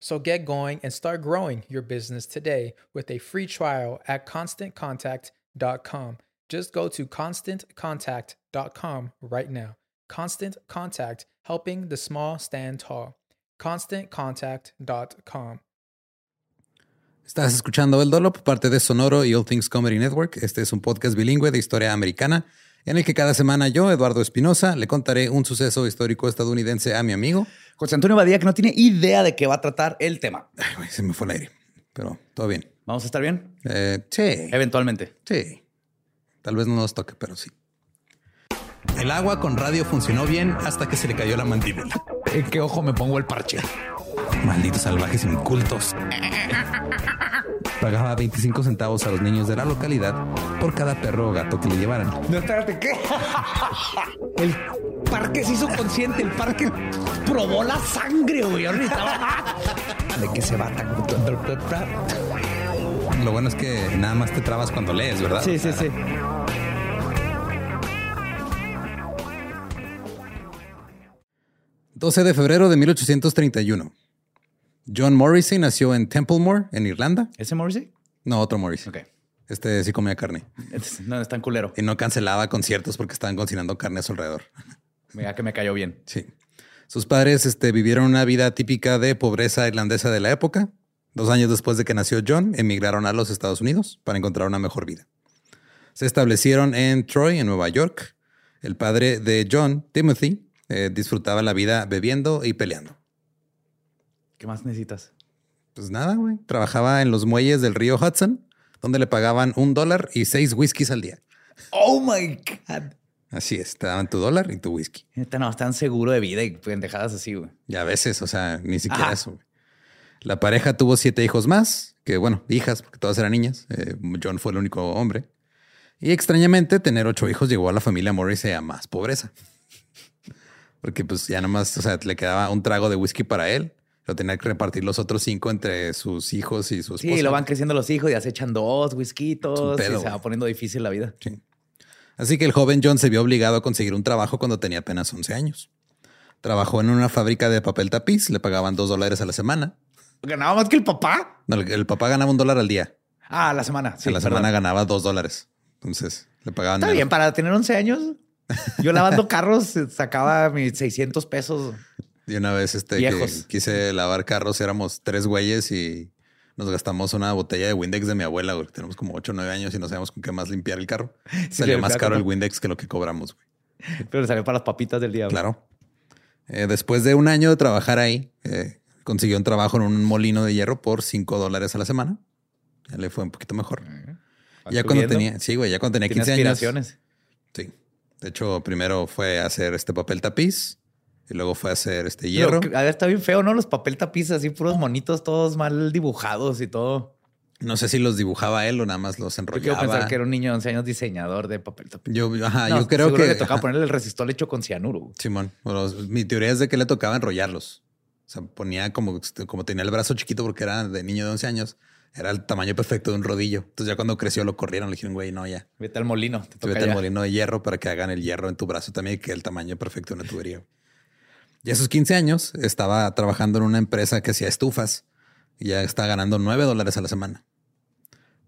So get going and start growing your business today with a free trial at constantcontact.com. Just go to constantcontact.com right now. Constant Contact, helping the small stand tall. ConstantContact.com. Estás escuchando El Dolop, parte de Sonoro y All Things Comedy Network. Este es un podcast bilingüe de historia americana en el que cada semana yo, Eduardo Espinosa, le contaré un suceso histórico estadounidense a mi amigo. José Antonio Badía, que no tiene idea de qué va a tratar el tema. Ay, güey, se me fue el aire, pero todo bien. ¿Vamos a estar bien? Eh, sí, Eventualmente. sí. Tal vez no nos toque, pero sí. El agua con radio funcionó bien hasta que se le cayó la mandíbula. ¿En qué ojo me pongo el parche? Malditos salvajes incultos. Pagaba 25 centavos a los niños de la localidad por cada perro o gato que le llevaran. No, espérate, ¿qué? El parque se hizo consciente, el parque probó la sangre, güey. Ahorita. ¿De qué se va tan? Lo bueno es que nada más te trabas cuando lees, ¿verdad? Sí, sí, sí. ...12 de febrero de 1831. John Morrissey nació en Templemore, en Irlanda. ¿Ese Morrissey? No, otro Morrissey. Ok. Este sí comía carne. No, es tan culero. Y no cancelaba conciertos porque estaban cocinando carne a su alrededor. Mira que me cayó bien. Sí. Sus padres este, vivieron una vida típica de pobreza irlandesa de la época. Dos años después de que nació John, emigraron a los Estados Unidos para encontrar una mejor vida. Se establecieron en Troy, en Nueva York. El padre de John, Timothy, eh, disfrutaba la vida bebiendo y peleando. ¿Qué más necesitas? Pues nada, güey. Trabajaba en los muelles del río Hudson, donde le pagaban un dólar y seis whiskies al día. Oh my God. Así es, te daban tu dólar y tu whisky. No, están seguro de vida y pendejadas así, güey. Y a veces, o sea, ni siquiera Ajá. eso. güey. La pareja tuvo siete hijos más, que bueno, hijas, porque todas eran niñas. Eh, John fue el único hombre. Y extrañamente, tener ocho hijos llevó a la familia Morrissey a más pobreza. Porque pues ya nomás, o sea, le quedaba un trago de whisky para él, Lo tenía que repartir los otros cinco entre sus hijos y su esposa. Sí, lo van creciendo los hijos, ya se echan dos whiskitos y se va poniendo difícil la vida. Sí. Así que el joven John se vio obligado a conseguir un trabajo cuando tenía apenas 11 años. Trabajó en una fábrica de papel tapiz, le pagaban dos dólares a la semana. ¿Ganaba más que el papá? No, el, el papá ganaba un dólar al día. Ah, a la semana. Sí, a la perdón. semana ganaba dos dólares. Entonces le pagaban Está menos. bien, para tener 11 años. Yo lavando carros eh, sacaba mis 600 pesos. Y una vez este, que quise lavar carros, éramos tres güeyes y nos gastamos una botella de Windex de mi abuela. güey. Tenemos como 8 o 9 años y no sabíamos con qué más limpiar el carro. Salió le más caro el Windex que lo que cobramos. güey. Pero le salió para las papitas del día. güey. Claro. Eh, después de un año de trabajar ahí, eh, consiguió un trabajo en un molino de hierro por 5 dólares a la semana. Ya le fue un poquito mejor. Ya cuando tenía, sí, güey, ya cuando tenía Tiene 15 años. Sí. De hecho, primero fue hacer este papel tapiz y luego fue a hacer este hierro. Pero, a ver, está bien feo, ¿no? Los papel tapiz así, puros monitos todos mal dibujados y todo. No sé si los dibujaba él o nada más los Yo quiero enrollaba. pensar que era un niño de 11 años diseñador de papel tapiz. Yo, ajá, No, yo creo que. le tocaba ponerle el resistol hecho con cianuro. Simón. Bueno, mi teoría es de que le tocaba enrollarlos. O sea, ponía como, como tenía el brazo chiquito porque era de niño de 11 años, era el tamaño perfecto de un rodillo. Entonces ya cuando creció lo corrieron, le dijeron, güey, no, ya. Vete al molino. Te toca vete al ya. molino de hierro para que hagan el hierro en tu brazo también, que el tamaño perfecto de una tubería. Y a sus 15 años estaba trabajando en una empresa que hacía estufas y ya está ganando 9 dólares a la semana.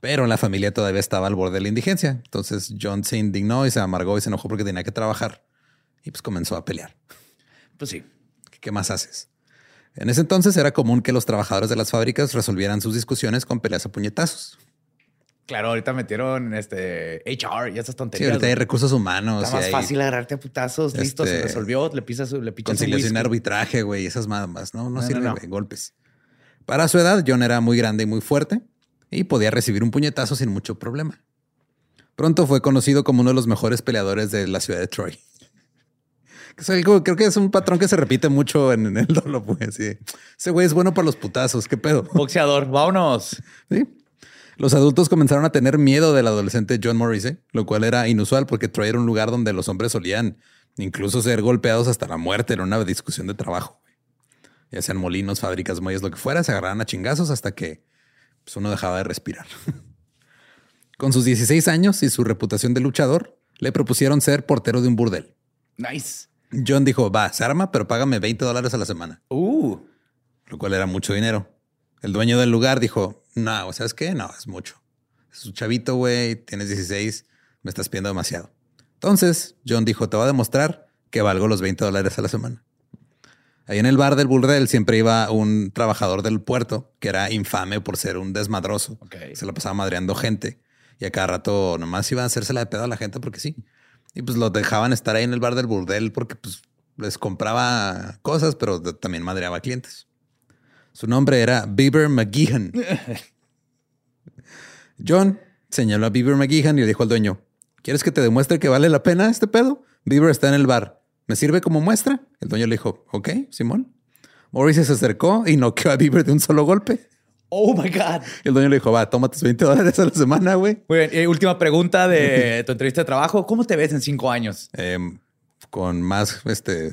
Pero la familia todavía estaba al borde de la indigencia. Entonces John se indignó y se amargó y se enojó porque tenía que trabajar. Y pues comenzó a pelear. Pues sí. ¿Qué más haces? En ese entonces era común que los trabajadores de las fábricas resolvieran sus discusiones con peleas a puñetazos. Claro, ahorita metieron este HR y esas Sí, tonterías. ahorita hay recursos humanos. Está más hay- fácil agarrarte a putazos. Listo, se Este, resolvió. Le pisas, le pichas conciliación arbitraje, güey, esas mamas, no, no, No, no, sirve, no. golpes. Para su edad, John era muy grande y muy fuerte y podía recibir un puñetazo sin mucho problema. Pronto fue conocido como uno de los mejores peleadores de la ciudad de Troy. Que es algo- creo que es un patrón que se repite mucho en, en el dolo, pues. sí. Ese güey es bueno para los putazos, qué pedo. Boxeador, vámonos. Sí. Los adultos comenzaron a tener miedo del adolescente John Morrissey, lo cual era inusual porque Troy era un lugar donde los hombres solían incluso ser golpeados hasta la muerte en una discusión de trabajo. Ya sean molinos, fábricas, muelles, lo que fuera, se agarraban a chingazos hasta que pues, uno dejaba de respirar. Con sus 16 años y su reputación de luchador, le propusieron ser portero de un burdel. Nice. John dijo, va, se arma, pero págame 20 dólares a la semana Uh, lo cual era mucho dinero. El dueño del lugar dijo, no, ¿sabes qué? No, es mucho. Es un chavito, güey, tienes 16, me estás pidiendo demasiado. Entonces, John dijo, te voy a demostrar que valgo los 20 dólares a la semana. Ahí en el bar del burdel siempre iba un trabajador del puerto que era infame por ser un desmadroso. Ok. Se la pasaba madreando gente y a cada rato nomás iban a hacérsela de pedo a la gente porque sí. Y pues los dejaban estar ahí en el bar del burdel porque pues les compraba cosas, pero también madreaba clientes. Su nombre era Bieber McGeehan. John señaló a Bieber McGeehan y le dijo al dueño, ¿quieres que te demuestre que vale la pena este pedo? Bieber está en el bar. ¿Me sirve como muestra? El dueño le dijo, ok, Simón. Morris se acercó y noqueó a Bieber de un solo golpe. oh my God. Y el dueño le dijo, va, toma tus 20 dólares a la semana, güey. Muy bien. eh, última pregunta de tu entrevista de trabajo. ¿Cómo te ves en cinco años? Em, con más, este,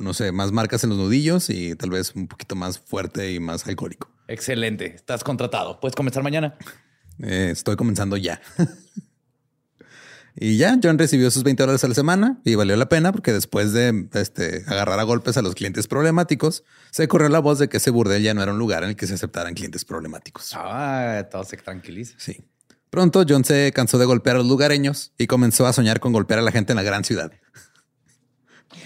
no sé, más marcas en los nudillos y tal vez un poquito más fuerte y más alcohólico. Excelente. Estás contratado. Puedes comenzar mañana. Eh, estoy comenzando ya. y ya, John recibió sus 20 dólares a la semana y valió la pena porque después de este, agarrar a golpes a los clientes problemáticos, se corrió la voz de que ese burdel ya no era un lugar en el que se aceptaran clientes problemáticos. Ah, todo se tranquiliza. Sí. Pronto John se cansó de golpear a los lugareños y comenzó a soñar con golpear a la gente en la gran ciudad.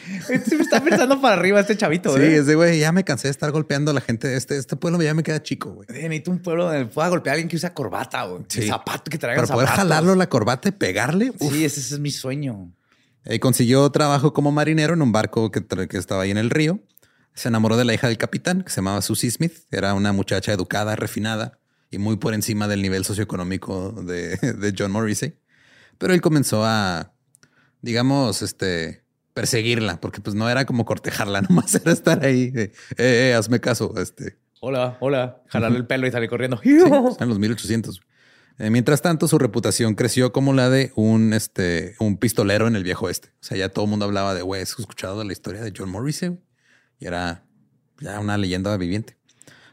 Se me está pensando para arriba este chavito. Sí, ¿eh? es de güey, ya me cansé de estar golpeando a la gente. Este, este pueblo ya me queda chico, güey. Necesito un pueblo donde pueda golpear a alguien que usa corbata o Sí. zapato que traiga Para poder zapatos. jalarlo la corbata y pegarle. uf. Sí, ese, ese es mi sueño. Eh, consiguió trabajo como marinero en un barco que estaba ahí en el río. Se enamoró de la hija del capitán, que se llamaba Susie Smith. Era una muchacha educada, refinada y muy por encima del nivel socioeconómico de, de John Morrissey. Pero él comenzó a, digamos, este, perseguirla, porque pues no era como cortejarla, nomás era estar ahí. de, eh, eh, hazme caso. Este, Hola, hola. Jalarle el pelo y salir corriendo. Sí, en los 1800. Eh, mientras tanto, su reputación creció como la de un, este, un pistolero en el viejo oeste. O sea, ya todo el mundo hablaba de, güey, ¿has escuchado de la historia de John Morrissey? Y era ya una leyenda viviente.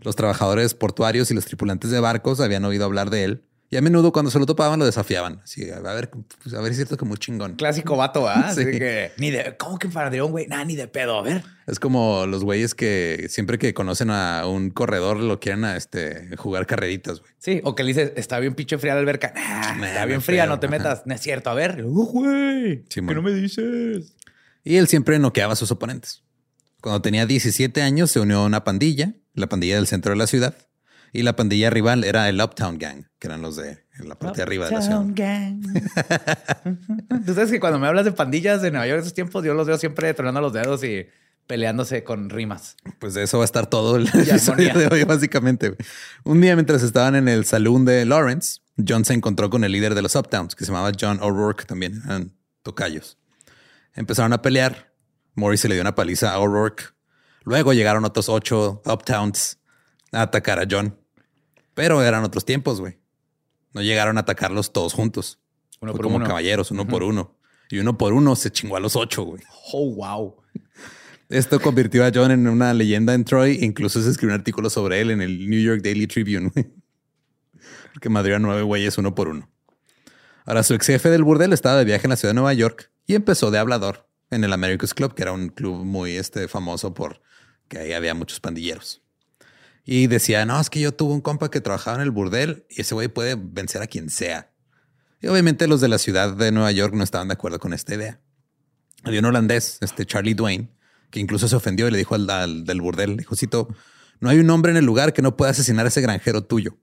Los trabajadores portuarios y los tripulantes de barcos habían oído hablar de él y a menudo cuando se lo topaban lo desafiaban. Así, a ver, pues, a ver, es cierto que muy chingón. Clásico vato, ¿ah? Sí. Así que, ni de, ¿cómo que panadero, güey? Nada, ni de pedo. A ver. Es como los güeyes que siempre que conocen a un corredor lo quieren a este, jugar carreritas, güey. Sí, o que le dices, está bien pinche fría la alberca. Nah, Nah, está bien fría, pedo, no te metas. No es cierto. A ver, uh, güey. Sí, ¿Qué man. no me dices? Y él siempre noqueaba a sus oponentes. Cuando tenía 17 años se unió a una pandilla, la pandilla del centro de la ciudad. Y la pandilla rival era el Uptown Gang, que eran los de en la parte de arriba de la ciudad. Uptown Gang. Tú sabes que cuando me hablas de pandillas de Nueva York esos tiempos, yo los veo siempre tronando los dedos y peleándose con rimas. Pues de eso va a estar todo el episodio armonía. de hoy, básicamente. Un día, mientras estaban en el saloon de Lawrence, John se encontró con el líder de los Uptowns, que se llamaba John O'Rourke, también eran tocayos. Empezaron a pelear. Morris se le dio una paliza a O'Rourke. Luego llegaron otros ocho Uptowns a atacar a John. Pero eran otros tiempos, güey. No llegaron a atacarlos todos juntos. Uno Fue por como uno. caballeros, uno por uno. Y uno por uno se chingó a los ocho, güey. Oh, wow. Esto convirtió a John en una leyenda en Troy. Incluso se escribió un artículo sobre él en el New York Daily Tribune. güey. Que madrió a nueve güeyes uno por uno. Ahora, su ex jefe del burdel estaba de viaje en la ciudad de Nueva York y empezó de hablador en el America's Club, que era un club muy este, famoso por que ahí había muchos pandilleros. Y decía, no, es que yo tuve un compa que trabajaba en el burdel y ese güey puede vencer a quien sea. Y obviamente los de la ciudad de Nueva York no estaban de acuerdo con esta idea. Había un holandés, este Charlie Dwayne, que incluso se ofendió y le dijo al, al del burdel, dijo, Cito, no hay un hombre en el lugar que no pueda asesinar a ese granjero tuyo.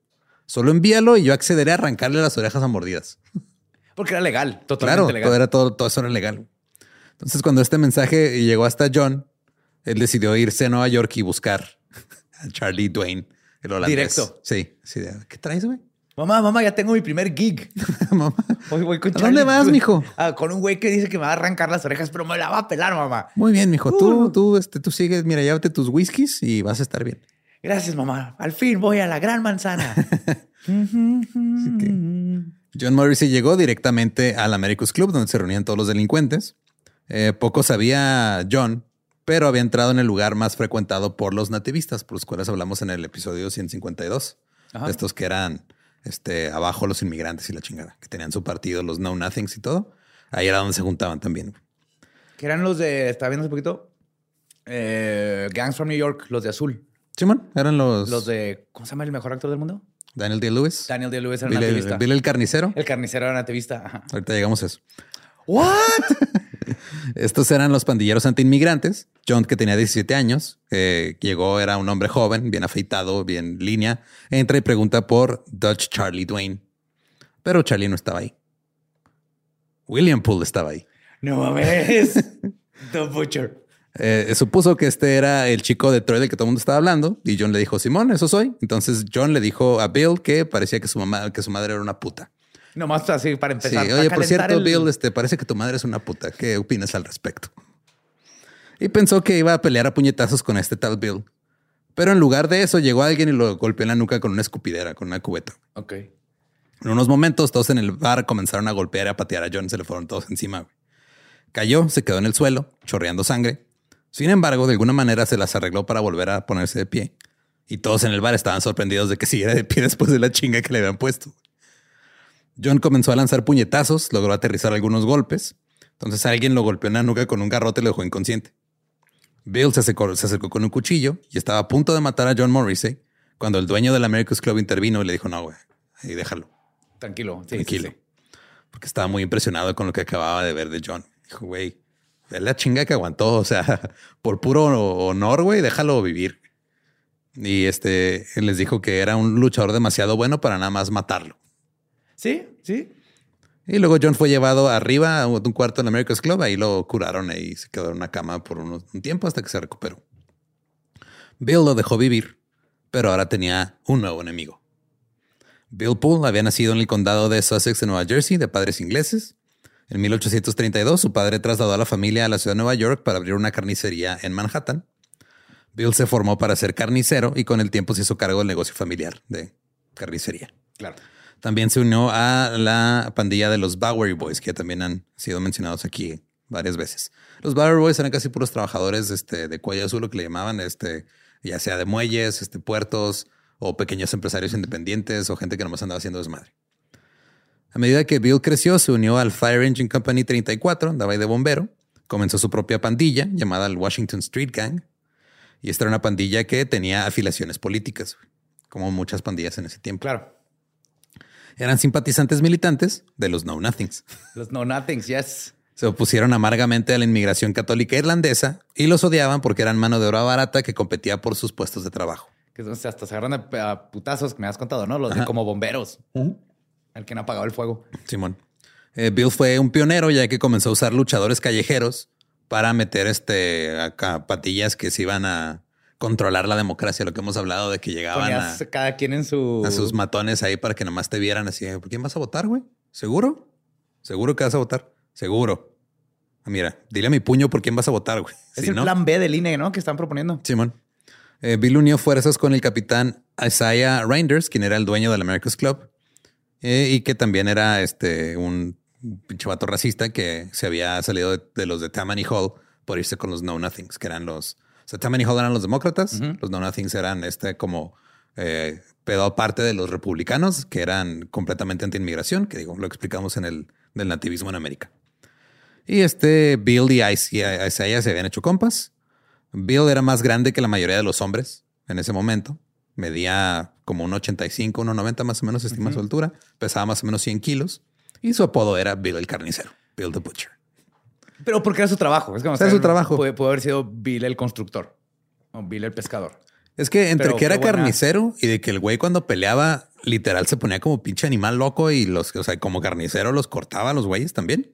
Solo envíalo y yo accederé a arrancarle las orejas a mordidas. Porque era legal, totalmente Claro, legal. todo, era todo, todo eso era legal. Entonces, cuando este mensaje llegó hasta John, él decidió irse a Nueva York y buscar Charlie Dwayne, el holandés. Directo. Sí, sí. ¿Qué traes, güey? Mamá, mamá, ya tengo mi primer gig. Mamá. Hoy voy con ¿A dónde vas, Dwayne. mijo? Ah, con un güey que dice que me va a arrancar las orejas, pero me la va a pelar, mamá. Muy bien, mijo. Tú, tú, este, tú sigues, mira, llévate tus whiskies y vas a estar bien. Gracias, mamá. Al fin voy a la gran manzana. John Morrissey llegó directamente al America's Club, donde se reunían todos los delincuentes. Eh, poco sabía John, pero había entrado en el lugar más frecuentado por los nativistas, por los cuales hablamos en el episodio 152. Ajá. Estos que eran este, abajo los inmigrantes y la chingada, que tenían su partido, los Know Nothings y todo. Ahí era donde se juntaban también. que eran los de, estaba viendo hace poquito, eh, Gangs from New York, los de azul. Simón, eran los, Los de, ¿cómo se llama el mejor actor del mundo? Daniel D. Lewis, Daniel D. Lewis era Bill, el, nativista. Bill el carnicero. El carnicero era nativista. Ajá. Ahorita llegamos a eso. ¿What? Estos eran los pandilleros antiinmigrantes. John, que tenía 17 años, eh, llegó, era un hombre joven, bien afeitado, bien línea. Entra y pregunta por Dutch Charlie Dwayne. Pero Charlie no estaba ahí. William Poole estaba ahí. No mames. The Butcher. Eh, supuso que este era el chico de Troy del que todo el mundo estaba hablando y John le dijo, Simón, eso soy. Entonces John le dijo a Bill que parecía que su mamá, que su madre era una puta. Nomás así para Sí, empezar. para oye, por cierto, el- Bill, este, parece que tu madre es una puta. ¿Qué opinas al respecto? Y pensó que iba a pelear a puñetazos con este tal Bill. Pero en lugar de eso, llegó alguien y lo golpeó en la nuca con una escupidera, con una cubeta. Ok. En unos momentos, todos en el bar comenzaron a golpear y a patear a John. Se le fueron todos encima. güey. Cayó, se quedó en el suelo, chorreando sangre. Sin embargo, de alguna manera se las arregló para volver a ponerse de pie. Y todos en el bar estaban sorprendidos de que siguiera de pie después de la chinga que le habían puesto. John comenzó a lanzar puñetazos, logró aterrizar algunos golpes. Entonces alguien lo golpeó en la nuca con un garrote y lo dejó inconsciente. Bill se acercó, se acercó con un cuchillo y estaba a punto de matar a John Morrissey cuando el dueño del America's Club intervino y le dijo, no, güey, ahí déjalo, Tranquilo. Sí, sí, tranquilo. sí. Porque estaba muy impresionado con lo que acababa de ver de John. Dijo, güey, es la chinga que aguantó. O sea, por puro honor, güey, déjalo vivir. Y este, él les dijo que era un luchador demasiado bueno para nada más matarlo. Sí, sí. Y luego John fue llevado arriba a un cuarto en America's Club. Ahí lo curaron y se quedó en una cama por un tiempo hasta que se recuperó. Bill lo dejó vivir, pero ahora tenía un nuevo enemigo. Bill Poole había nacido en el condado de Sussex, en Nueva Jersey, de padres ingleses. En 1832, su padre trasladó a la familia a la ciudad de Nueva York para abrir una carnicería en Manhattan. Bill se formó para ser carnicero y con el tiempo se hizo cargo del negocio familiar de carnicería. Claro. También se unió a la pandilla de los Bowery Boys, que también han sido mencionados aquí varias veces. Los Bowery Boys eran casi puros trabajadores este, de cuello azul, lo que le llamaban. Este, ya sea de muelles, este, puertos o pequeños empresarios independientes o gente que nomás andaba haciendo desmadre. A medida que Bill creció, se unió al Fire Engine Company 34, andaba ahí de bombero, comenzó su propia pandilla llamada el Washington Street Gang. Y esta era una pandilla que tenía afiliaciones políticas, como muchas pandillas en ese tiempo. Claro. Eran simpatizantes militantes de los Know Nothings. Los no nothings, yes. Se opusieron amargamente a la inmigración católica irlandesa y los odiaban porque eran mano de obra barata que competía por sus puestos de trabajo. Que o sea, hasta se agarran a, putazos que me has contado, ¿no? Los de como bomberos. El que no apagaba el fuego. Simón. Eh, Bill fue un pionero ya que comenzó a usar luchadores callejeros para meter este acá patillas que se iban a controlar la democracia, lo que hemos hablado de que llegaban a, cada quien en su. a sus matones ahí para que nomás te vieran así. ¿Por quién vas a votar, güey? ¿Seguro? ¿Seguro que vas a votar? Seguro. Ah, Mira, dile a mi puño por quién vas a votar, güey. Es Si el no- plan B del INE, ¿no? Que están proponiendo. Simón. Eh, Bill unió fuerzas con el capitán Isaiah Reinders, quien era el dueño del America's Club, eh, y que también era este un pinche vato racista que se había salido de, de los de Tammany Hall por irse con los Know Nothings, que eran los. Sea, Tammany Hall eran los demócratas, los Know Nothings eran este como eh, pedo aparte de los republicanos, que eran completamente anti-inmigración, que digo, lo explicamos en el del nativismo en América. Y este Bill y Is- y Isaiah se habían hecho compas. Bill era más grande que la mayoría de los hombres en ese momento. Medía como un 85, 1,90 más o menos, estima su altura. Pesaba más o menos 100 kilos. Y su apodo era Bill el carnicero, Bill the Butcher. Pero porque era su trabajo. Es como Era su trabajo. Puede, puede haber sido Bill el constructor o Bill el pescador. Es que entre Pero que era buena- carnicero y de que el güey cuando peleaba, literal se ponía como pinche animal loco y los, o sea, como carnicero los cortaba a los güeyes también.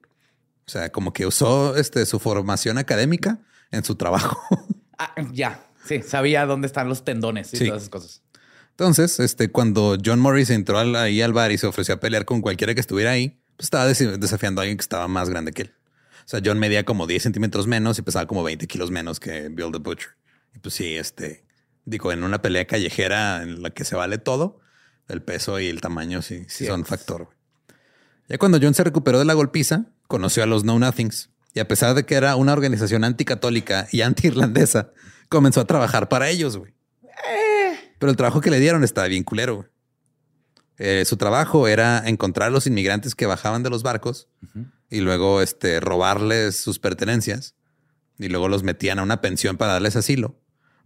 O sea, como que usó este, su formación académica en su trabajo. Ah, ya. Sí, sabía dónde están los tendones y Sí. todas esas cosas. Entonces, este, cuando John Morris entró al- ahí al bar y se ofreció a pelear con cualquiera que estuviera ahí, pues estaba des- desafiando a alguien que estaba más grande que él. O sea, John medía como 10 centímetros menos y pesaba como 20 kilos menos que Bill the Butcher. Y pues sí, este, digo, en una pelea callejera en la que se vale todo, el peso y el tamaño sí, sí son factor. Ya cuando John se recuperó de la golpiza, conoció a los Know Nothings y a pesar de que era una organización anticatólica y anti-irlandesa, comenzó a trabajar para ellos, güey. Pero el trabajo que le dieron estaba bien culero. güey. Eh, su trabajo era encontrar a los inmigrantes que bajaban de los barcos y luego este, robarles sus pertenencias y luego los metían a una pensión para darles asilo,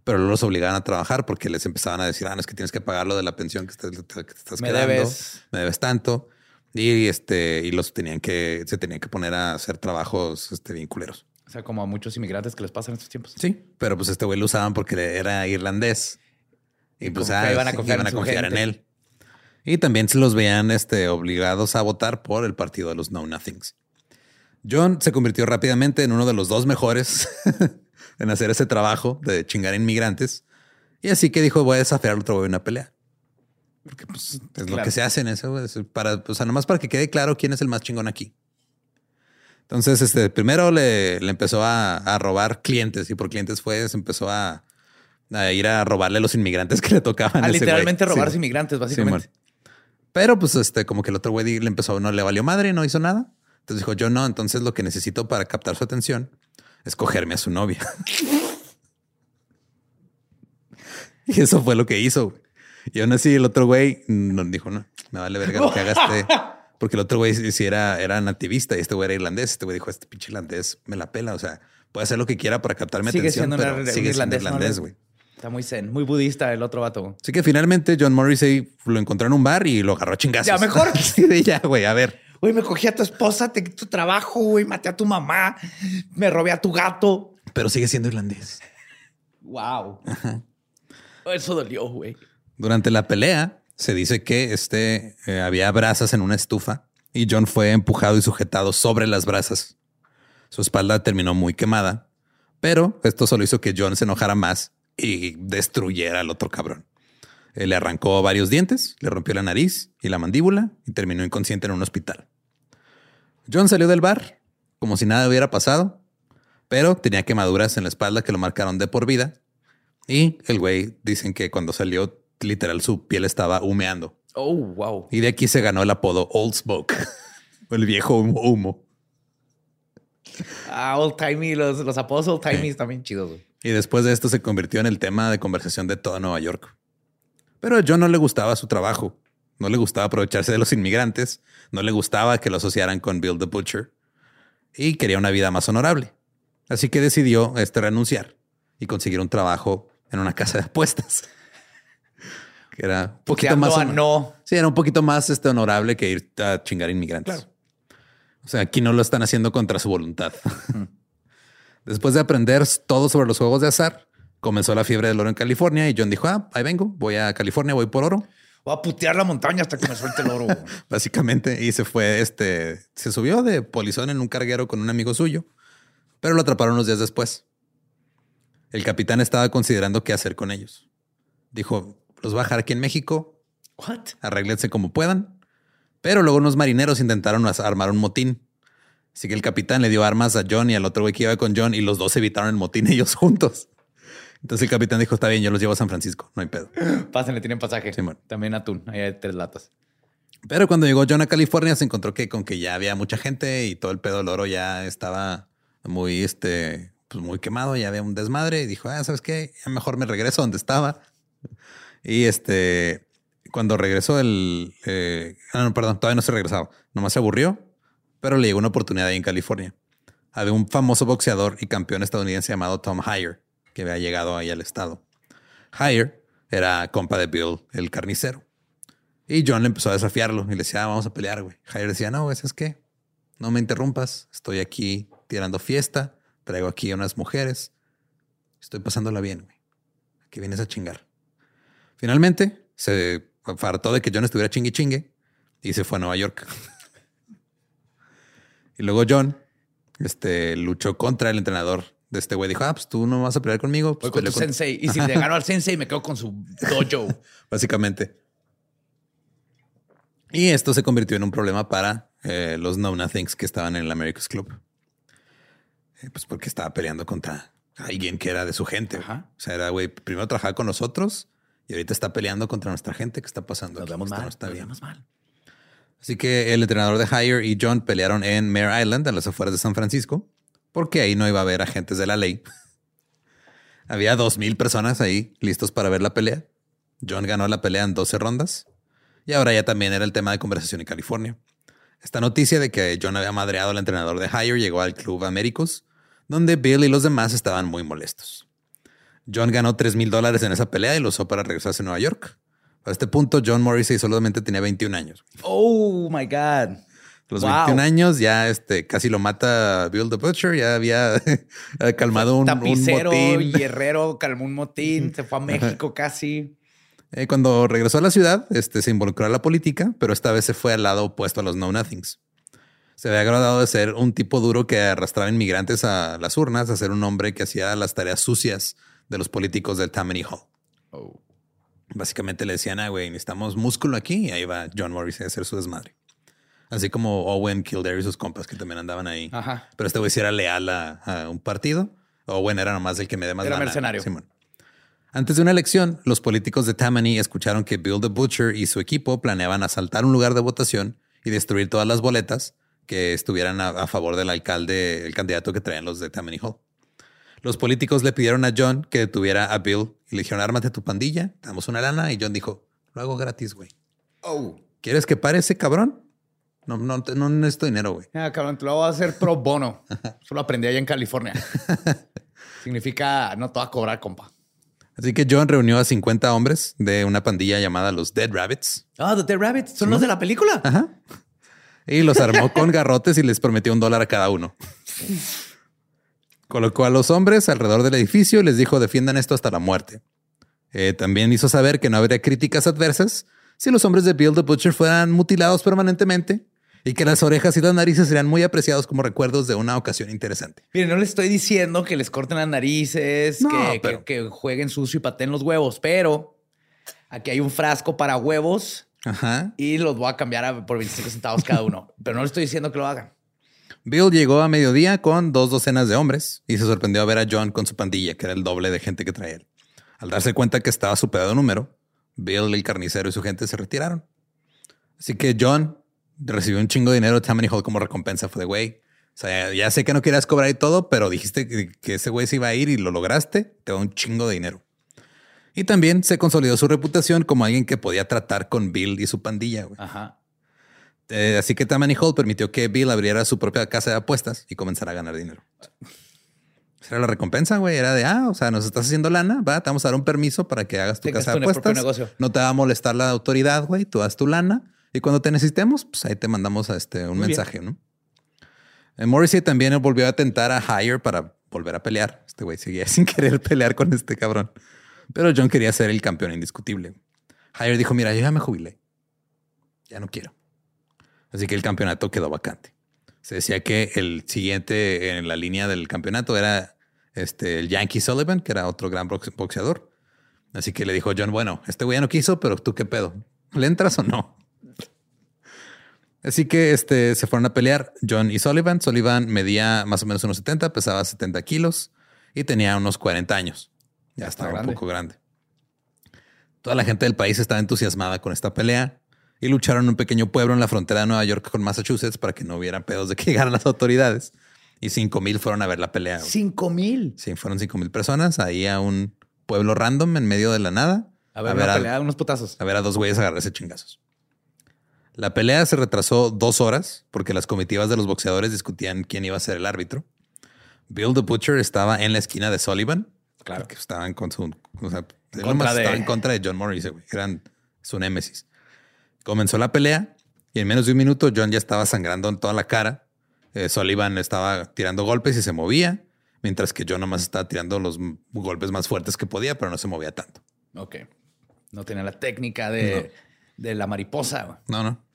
pero luego los obligaban a trabajar porque les empezaban a decir, ah, no, es que tienes que pagar lo de la pensión que te, que te estás Me quedando, debes. me debes tanto. Y este, y los tenían que, se tenían que poner a hacer trabajos este, bien culeros. O sea, como a muchos inmigrantes que les pasan en estos tiempos. Sí, pero pues este güey lo usaban porque era irlandés. Y, pues ah, iban a confiar iban en a su confiar en gente. él. Y también se los veían este, obligados a votar por el partido de los Know Nothings. John se convirtió rápidamente en uno de los dos mejores en hacer ese trabajo de chingar inmigrantes. Y así que dijo, voy a desafiar al otro güey en una pelea. Porque pues, es lo que se hace en eso. güey, es Para, pues, nomás para que quede claro quién es el más chingón aquí. Entonces, este, primero le, le empezó a, a robar clientes y por clientes fue, se empezó a, a ir a robarle a los inmigrantes que le tocaban. A ese literalmente robar a los Sí. inmigrantes, básicamente. Pero pues este, como que el otro güey le empezó, no le valió madre, no hizo nada. Entonces dijo, yo no, entonces lo que necesito para captar su atención es cogerme a su novia. y eso fue lo que hizo. Y aún así el otro güey no, dijo, no, me vale verga lo que haga este. Porque el otro güey sí sí era, era nativista y este güey era irlandés. Este güey dijo, este pinche irlandés me la pela. O sea, puede hacer lo que quiera para captarme Sigue atención, pero ir- un sigue siendo irlandés, güey. Está muy zen, muy budista el otro vato. Así que finalmente John Morrissey lo encontró en un bar y lo agarró a chingazos. Ya, mejor. sí, de ya, güey, a ver. Güey, me cogí a tu esposa, te tu trabajo, güey, maté a tu mamá, me robé a tu gato. Pero sigue siendo irlandés. Wow. Eso dolió, güey. Durante la pelea se dice que este, eh, había brasas en una estufa y John fue empujado y sujetado sobre las brasas. Su espalda terminó muy quemada, pero esto solo hizo que John se enojara más y destruyera al otro cabrón. Eh, le arrancó varios dientes, le rompió la nariz y la mandíbula y terminó inconsciente en un hospital. John salió del bar como si nada hubiera pasado, pero tenía quemaduras en la espalda que lo marcaron de por vida. Y el güey dicen que cuando salió, literal, su piel estaba humeando. Oh, wow. Y de aquí se ganó el apodo Old Smoke, el viejo humo. humo. Ah, old timey, los, los apodos old timey también chidos. güey. Y después de esto se convirtió en el tema de conversación de toda Nueva York. Pero a John no le gustaba su trabajo, no le gustaba aprovecharse de los inmigrantes, no le gustaba que lo asociaran con Bill the Butcher y quería una vida más honorable. Así que decidió este renunciar y conseguir un trabajo en una casa de apuestas. que era un poquito más a no. Sí, era un poquito más este, honorable que ir a chingar inmigrantes. O sea, aquí no lo están haciendo contra su voluntad. Después de aprender todo sobre los juegos de azar, comenzó la fiebre del oro en California y John dijo, ah, ahí vengo, voy a California, voy por oro, Voy a putear la montaña hasta que me suelte el oro. básicamente. Y se fue, este, se subió de polizón en un carguero con un amigo suyo, pero lo atraparon unos días después. El capitán estaba considerando qué hacer con ellos. Dijo, los voy a dejar aquí en México, What? arréglense como puedan. Pero luego unos marineros intentaron armar un motín. Así que el capitán le dio armas a John y al otro güey que iba con John y los dos evitaron el motín ellos juntos. Entonces el capitán dijo, está bien, yo los llevo a San Francisco, no hay pedo. Pásenle, tienen pasaje. Simón. También atún. Ahí hay tres latas. Pero cuando llegó John a California se encontró que con que ya había mucha gente y todo el pedo del oro ya estaba muy, este, pues muy quemado, ya había un desmadre y dijo, ah, ¿sabes qué? Ya mejor me regreso donde estaba. Y este, cuando regresó el, eh, ah, no, perdón, todavía no se regresaba, nomás se aburrió, pero le llegó una oportunidad ahí en California. Había un famoso boxeador y campeón estadounidense llamado Tom Heyer, que había llegado ahí al estado. Heyer era compa de Bill, el carnicero. Y John le empezó a desafiarlo y le decía, ah, vamos a pelear, güey. Jair decía, no, ¿sabes qué? No me interrumpas. Estoy aquí tirando fiesta. Traigo aquí unas mujeres. Estoy pasándola bien, güey. Aquí vienes a chingar. Finalmente, se fartó de que John estuviera chingue chingue y se fue a Nueva York. y luego John este, luchó contra el entrenador de este güey. Dijo, ah, pues tú no vas a pelear conmigo. Pues Voy con tu con- sensei. Y si le gano al sensei, me quedo con su dojo. básicamente. Y esto se convirtió en un problema para eh, los Know Nothings que estaban en el America's Club. Eh, pues porque estaba peleando contra alguien que era de su gente. Ajá. O sea, era, güey, primero trabajaba con nosotros y ahorita está peleando contra nuestra gente. ¿Qué está pasando? Nos vemos mal. no está nos bien. vemos mal. Así que el entrenador de Hire y John pelearon en Mare Island, a las afueras de San Francisco, porque ahí no iba a haber agentes de la ley. Había dos mil personas ahí listos para ver la pelea. John ganó la pelea en 12 rondas y ahora ya también era el tema de conversación en California. Esta noticia de que John había madreado al entrenador de Hire llegó al Club Américos, donde Bill y los demás estaban muy molestos. John ganó 3 mil dólares en esa pelea y lo usó para regresarse a Nueva York. A este punto, John Morrissey solamente tenía 21 años. Oh my God. A los Wow. 21 años ya este, casi lo mata Bill the Butcher, ya había calmado un, un Tapicero, motín. guerrero, calmó un motín, se fue a México casi. Eh, cuando regresó a la ciudad, este, se involucró a la política, pero esta vez se fue al lado opuesto a los Know Nothings. Se había agradado de ser un tipo duro que arrastraba inmigrantes a las urnas, a ser un hombre que hacía las tareas sucias de los políticos del Tammany Hall. Oh. Básicamente le decían, ah, güey, necesitamos músculo aquí. Y ahí va John Morrissey a hacer su desmadre. Así como Owen Kildare y sus compas que también andaban ahí. Ajá. Pero este güey sí era leal a, a un partido. Owen era nomás el que me dé más Era lana. mercenario. Simón. Antes de una elección, los políticos de Tammany escucharon que Bill the Butcher y su equipo planeaban asaltar un lugar de votación y destruir todas las boletas que estuvieran a, a favor del alcalde, el candidato que traían los de Tammany Hall. Los políticos le pidieron a John que detuviera a Bill y le dijeron, ármate tu pandilla, te damos una lana. Y John dijo, lo hago gratis, güey. Oh. ¿Quieres que pare ese cabrón? No, no, no necesito dinero, güey. Ah, cabrón, te lo voy a hacer pro bono. Solo aprendí allá en California. Significa no te va a cobrar, compa. Así que John reunió a 50 hombres de una pandilla llamada los Dead Rabbits Ah, The Dead Rabbits son los de la película. Ajá. y los armó con garrotes y les prometió un dólar a cada uno. Colocó a los hombres alrededor del edificio y les dijo defiendan esto hasta la muerte. Eh, también hizo saber que no habría críticas adversas si los hombres de Bill the Butcher fueran mutilados permanentemente y que las orejas y las narices serían muy apreciados como recuerdos de una ocasión interesante. Miren, no les estoy diciendo que les corten las narices, No, que, pero- que- que jueguen sucio y pateen los huevos, pero aquí hay un frasco para huevos Ajá. y los voy a cambiar a- por 25 centavos cada uno. pero no les estoy diciendo que lo hagan. Bill llegó a mediodía con dos docenas de hombres y se sorprendió a ver a John con su pandilla, que era el doble de gente que traía él. Al darse cuenta que estaba superado número, Bill, el carnicero y su gente se retiraron. Así que John recibió un chingo de dinero de Tammany Hall como recompensa. Fue de, güey, sea, ya sé que no querías cobrar y todo, pero dijiste que, que ese güey se iba a ir y lo lograste, te da un chingo de dinero. Y también se consolidó su reputación como alguien que podía tratar con Bill y su pandilla. güey. Ajá. Eh, así que Tammany Hall permitió que Bill abriera su propia casa de apuestas y comenzara a ganar dinero. Esa era la recompensa, güey. Era de, ah, o sea, nos estás haciendo lana, va, te vamos a dar un permiso para que hagas tu Tengas casa de apuestas. No te va a molestar la autoridad, güey. Tú haz tu lana y cuando te necesitemos, pues ahí te mandamos a este, un Muy bien. mensaje, ¿no? Eh, Morrissey también volvió a tentar a Hire para volver a pelear. Este güey seguía sin querer pelear con este cabrón. Pero John quería ser el campeón indiscutible. Hire dijo, mira, yo ya me jubilé. Ya no quiero. Así que el campeonato quedó vacante. Se decía que el siguiente en la línea del campeonato era este, el Yankee Sullivan, que era otro gran box- boxeador. Así que le dijo John, bueno, este güey ya no quiso, pero tú qué pedo. ¿Le entras o no? Así que este, se fueron a pelear John y Sullivan. Sullivan medía más o menos unos 70, pesaba 70 kilos y tenía unos 40 años. Ya estaba un poco grande. Toda la gente del país estaba entusiasmada con esta pelea y lucharon en un pequeño pueblo en la frontera de Nueva York con Massachusetts para que no hubiera pedos de que llegaran las autoridades. Y 5 mil fueron a ver la pelea. güey. Cinco mil. Sí, fueron 5 mil personas ahí a un pueblo random en medio de la nada. A ver, una a- pelea, unos putazos. a ver a dos güeyes agarrarse chingazos. La pelea se retrasó dos horas porque las comitivas de los boxeadores discutían quién iba a ser el árbitro. Bill the Butcher estaba en la esquina de Sullivan. Claro. Que estaban con su. O sea, contra de- estaba en contra de John güey. Eran su némesis. Comenzó la pelea y en menos de un minuto John ya estaba sangrando en toda la cara. Eh, Sullivan estaba tirando golpes y se movía, mientras que John nomás estaba tirando los golpes más fuertes que podía, pero no se movía tanto. Ok. No tenía la técnica de, de la mariposa. güey. No, no.